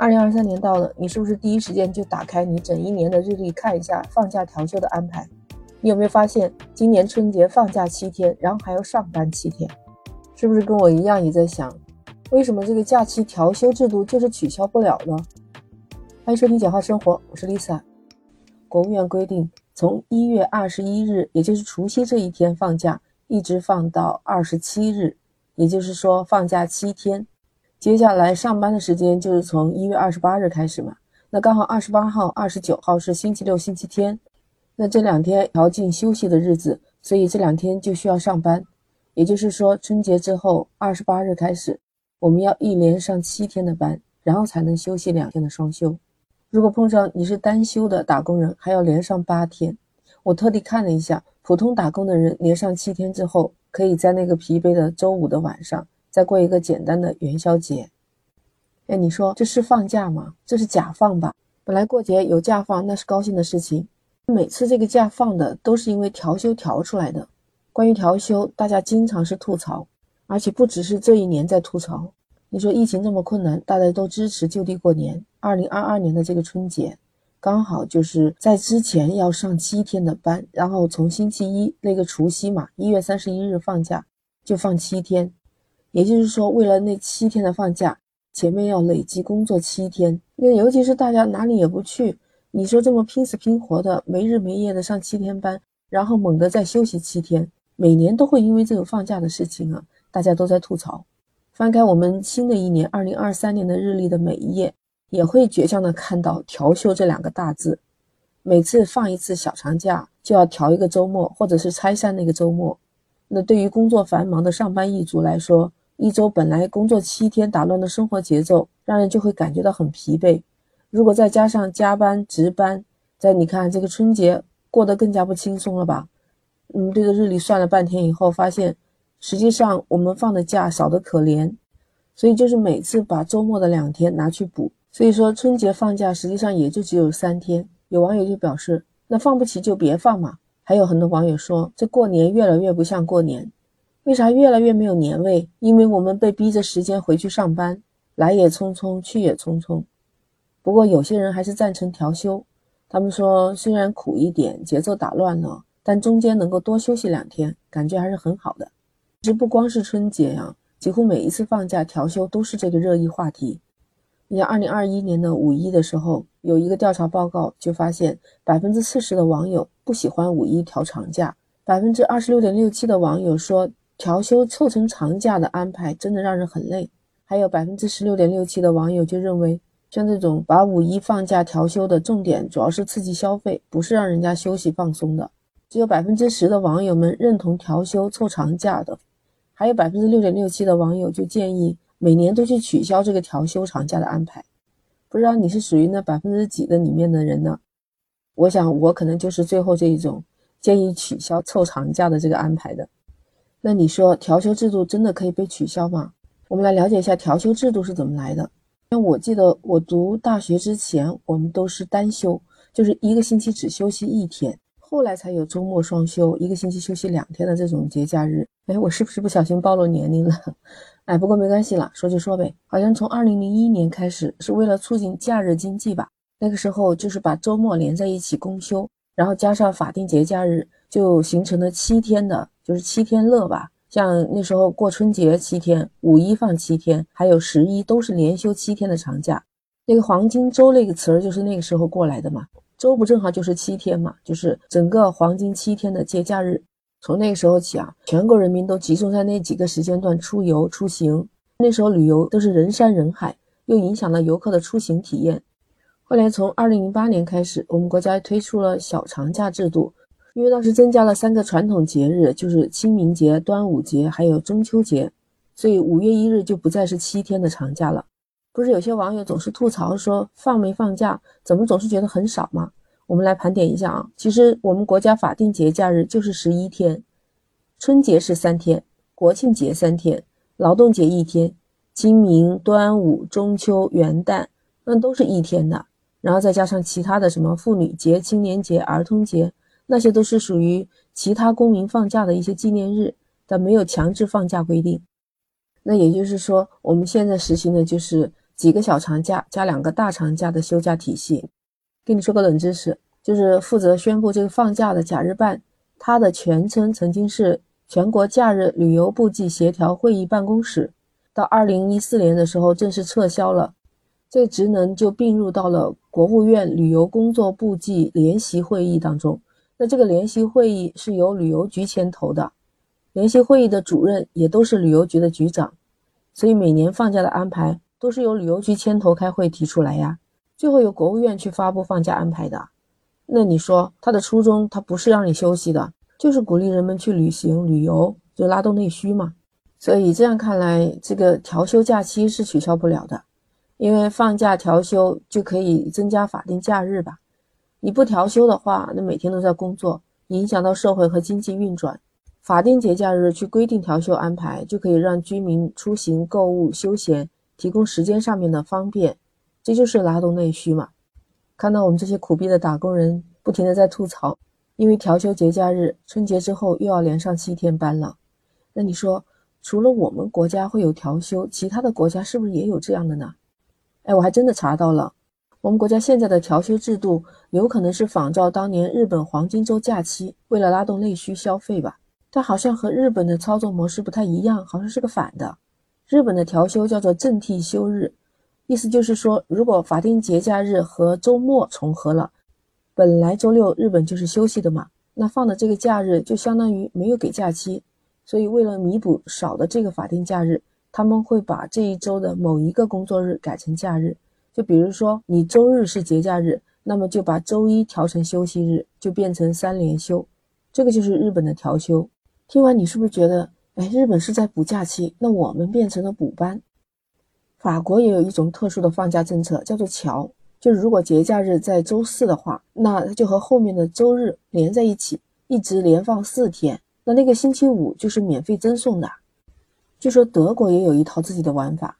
二零二三年到了，你是不是第一时间就打开你整一年的日历看一下放假调休的安排？你有没有发现今年春节放假七天，然后还要上班七天？是不是跟我一样也在想，为什么这个假期调休制度就是取消不了呢？欢迎收听简化生活，我是 Lisa。国务院规定，从一月二十一日，也就是除夕这一天放假，一直放到二十七日，也就是说放假七天。接下来上班的时间就是从一月二十八日开始嘛，那刚好二十八号、二十九号是星期六、星期天，那这两天调进休息的日子，所以这两天就需要上班。也就是说，春节之后二十八日开始，我们要一连上七天的班，然后才能休息两天的双休。如果碰上你是单休的打工人，还要连上八天。我特地看了一下，普通打工的人连上七天之后，可以在那个疲惫的周五的晚上。再过一个简单的元宵节，哎，你说这是放假吗？这是假放吧？本来过节有假放那是高兴的事情，每次这个假放的都是因为调休调出来的。关于调休，大家经常是吐槽，而且不只是这一年在吐槽。你说疫情这么困难，大家都支持就地过年。二零二二年的这个春节，刚好就是在之前要上七天的班，然后从星期一那个除夕嘛，一月三十一日放假，就放七天。也就是说，为了那七天的放假，前面要累积工作七天。那尤其是大家哪里也不去，你说这么拼死拼活的，没日没夜的上七天班，然后猛地再休息七天，每年都会因为这个放假的事情啊，大家都在吐槽。翻开我们新的一年二零二三年的日历的每一页，也会倔强的看到“调休”这两个大字。每次放一次小长假，就要调一个周末，或者是拆散那个周末。那对于工作繁忙的上班一族来说，一周本来工作七天，打乱的生活节奏，让人就会感觉到很疲惫。如果再加上加班值班，在你看这个春节过得更加不轻松了吧？嗯，对着日历算了半天以后，发现实际上我们放的假少得可怜，所以就是每次把周末的两天拿去补。所以说春节放假实际上也就只有三天。有网友就表示，那放不起就别放嘛。还有很多网友说，这过年越来越不像过年。为啥越来越没有年味？因为我们被逼着时间回去上班，来也匆匆，去也匆匆。不过有些人还是赞成调休，他们说虽然苦一点，节奏打乱了，但中间能够多休息两天，感觉还是很好的。其实不光是春节呀，几乎每一次放假调休都是这个热议话题。你像二零二一年的五一的时候，有一个调查报告就发现，百分之四十的网友不喜欢五一调长假，百分之二十六点六七的网友说。调休凑成长假的安排真的让人很累。还有百分之十六点六七的网友就认为，像这种把五一放假调休的重点主要是刺激消费，不是让人家休息放松的。只有百分之十的网友们认同调休凑长假的，还有百分之六点六七的网友就建议每年都去取消这个调休长假的安排。不知道你是属于那百分之几的里面的人呢？我想我可能就是最后这一种建议取消凑长假的这个安排的。那你说调休制度真的可以被取消吗？我们来了解一下调休制度是怎么来的。因为我记得我读大学之前，我们都是单休，就是一个星期只休息一天，后来才有周末双休，一个星期休息两天的这种节假日。哎，我是不是不小心暴露年龄了？哎，不过没关系了，说就说呗。好像从二零零一年开始，是为了促进假日经济吧？那个时候就是把周末连在一起公休，然后加上法定节假日，就形成了七天的。就是七天乐吧，像那时候过春节七天，五一放七天，还有十一都是连休七天的长假。那个黄金周那个词儿就是那个时候过来的嘛，周不正好就是七天嘛，就是整个黄金七天的节假日。从那个时候起啊，全国人民都集中在那几个时间段出游出行，那时候旅游都是人山人海，又影响了游客的出行体验。后来从二零零八年开始，我们国家推出了小长假制度。因为当时增加了三个传统节日，就是清明节、端午节还有中秋节，所以五月一日就不再是七天的长假了。不是有些网友总是吐槽说放没放假，怎么总是觉得很少吗？我们来盘点一下啊，其实我们国家法定节假日就是十一天，春节是三天，国庆节三天，劳动节一天，清明、端午、中秋、元旦那都是一天的，然后再加上其他的什么妇女节、青年节、儿童节。那些都是属于其他公民放假的一些纪念日，但没有强制放假规定。那也就是说，我们现在实行的就是几个小长假加两个大长假的休假体系。跟你说个冷知识，就是负责宣布这个放假的假日办，它的全称曾经是全国假日旅游部际协调会议办公室，到二零一四年的时候正式撤销了，这职能就并入到了国务院旅游工作部际联席会议当中。那这个联席会议是由旅游局牵头的。联席会议的主任也都是旅游局的局长，所以每年放假的安排都是由旅游局牵头开会提出来呀，最后由国务院去发布放假安排的。那你说他的初衷，他不是让你休息的，就是鼓励人们去旅行旅游，就拉动内需嘛。所以这样看来，这个调休假期是取消不了的，因为放假调休就可以增加法定假日吧。你不调休的话，那每天都在工作，影响到社会和经济运转。法定节假日去规定调休安排，就可以让居民出行、购物、休闲提供时间上面的方便，这就是拉动内需嘛。看到我们这些苦逼的打工人不停的在吐槽，因为调休节假日，春节之后又要连上七天班了。那你说，除了我们国家会有调休，其他的国家是不是也有这样的呢？哎，我还真的查到了，我们国家现在的调休制度有可能是仿照当年日本黄金周假期，为了拉动内需消费吧。但好像和日本的操作模式不太一样，好像是个反的。日本的调休叫做正替休日，意思就是说，如果法定节假日和周末重合了，本来周六日本就是休息的嘛，那放的这个假日就相当于没有给假期，所以为了弥补少的这个法定假日，他们会把这一周的某一个工作日改成假日。就比如说你周日是节假日，那么就把周一调成休息日，就变成三连休。这个就是日本的调休。听完你是不是觉得，哎，日本是在补假期，那我们变成了补班？法国也有一种特殊的放假政策，叫做桥，就是如果节假日在周四的话，那它就和后面的周日连在一起，一直连放四天，那那个星期五就是免费赠送的。据说德国也有一套自己的玩法，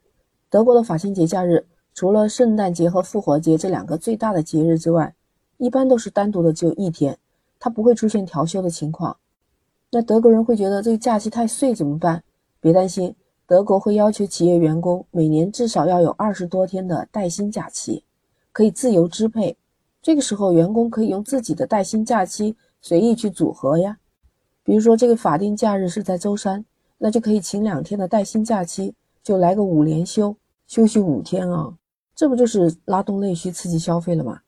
德国的法定节假日除了圣诞节和复活节这两个最大的节日之外，一般都是单独的只有一天，它不会出现调休的情况。那德国人会觉得这个假期太碎怎么办？别担心，德国会要求企业员工每年至少要有二十多天的带薪假期，可以自由支配。这个时候，员工可以用自己的带薪假期随意去组合呀。比如说，这个法定假日是在周三，那就可以请两天的带薪假期，就来个五连休，休息五天啊。这不就是拉动内需、刺激消费了吗？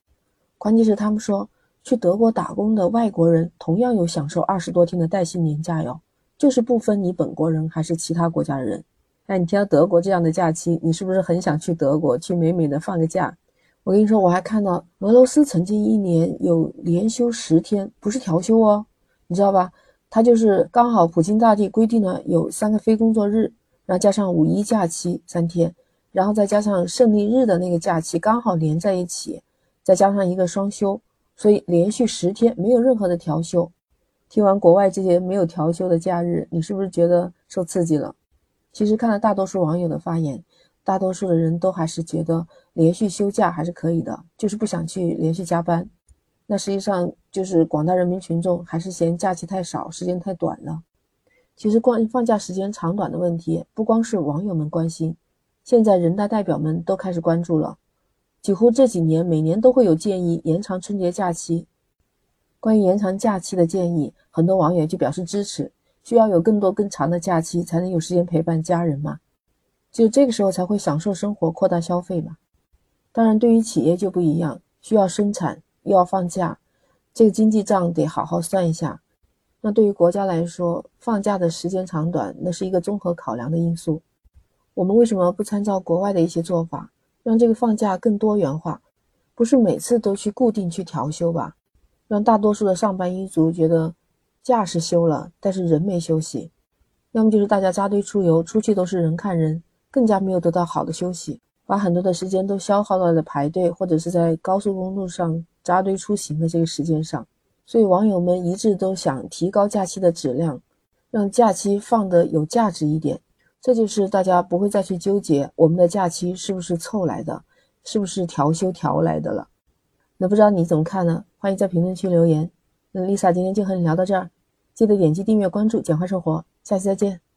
关键是他们说。去德国打工的外国人同样有享受二十多天的带薪年假哟，就是不分你本国人还是其他国家的人。哎，你听到德国这样的假期，你是不是很想去德国去美美的放个假？我跟你说，我还看到俄罗斯曾经一年有连休十天，不是调休哦，你知道吧？他就是刚好普京大帝规定了有三个非工作日，然后加上五一假期三天，然后再加上胜利日的那个假期刚好连在一起，再加上一个双休。所以连续十天没有任何的调休。听完国外这些没有调休的假日，你是不是觉得受刺激了？其实看了大多数网友的发言，大多数的人都还是觉得连续休假还是可以的，就是不想去连续加班。那实际上就是广大人民群众还是嫌假期太少，时间太短了。其实关于放假时间长短的问题，不光是网友们关心，现在人大代表们都开始关注了。几乎这几年，每年都会有建议延长春节假期。关于延长假期的建议，很多网友就表示支持，需要有更多更长的假期，才能有时间陪伴家人嘛。只有这个时候才会享受生活，扩大消费嘛。当然，对于企业就不一样，需要生产又要放假，这个经济账得好好算一下。那对于国家来说，放假的时间长短，那是一个综合考量的因素。我们为什么不参照国外的一些做法？让这个放假更多元化，不是每次都去固定去调休吧？让大多数的上班一族觉得假是休了，但是人没休息。要么就是大家扎堆出游，出去都是人看人，更加没有得到好的休息，把很多的时间都消耗到了排队或者是在高速公路上扎堆出行的这个时间上。所以网友们一致都想提高假期的质量，让假期放得有价值一点。这就是大家不会再去纠结我们的假期是不是凑来的，是不是调休调来的了。那不知道你怎么看呢？欢迎在评论区留言。那 Lisa 今天就和你聊到这儿，记得点击订阅关注，简化生活，下期再见。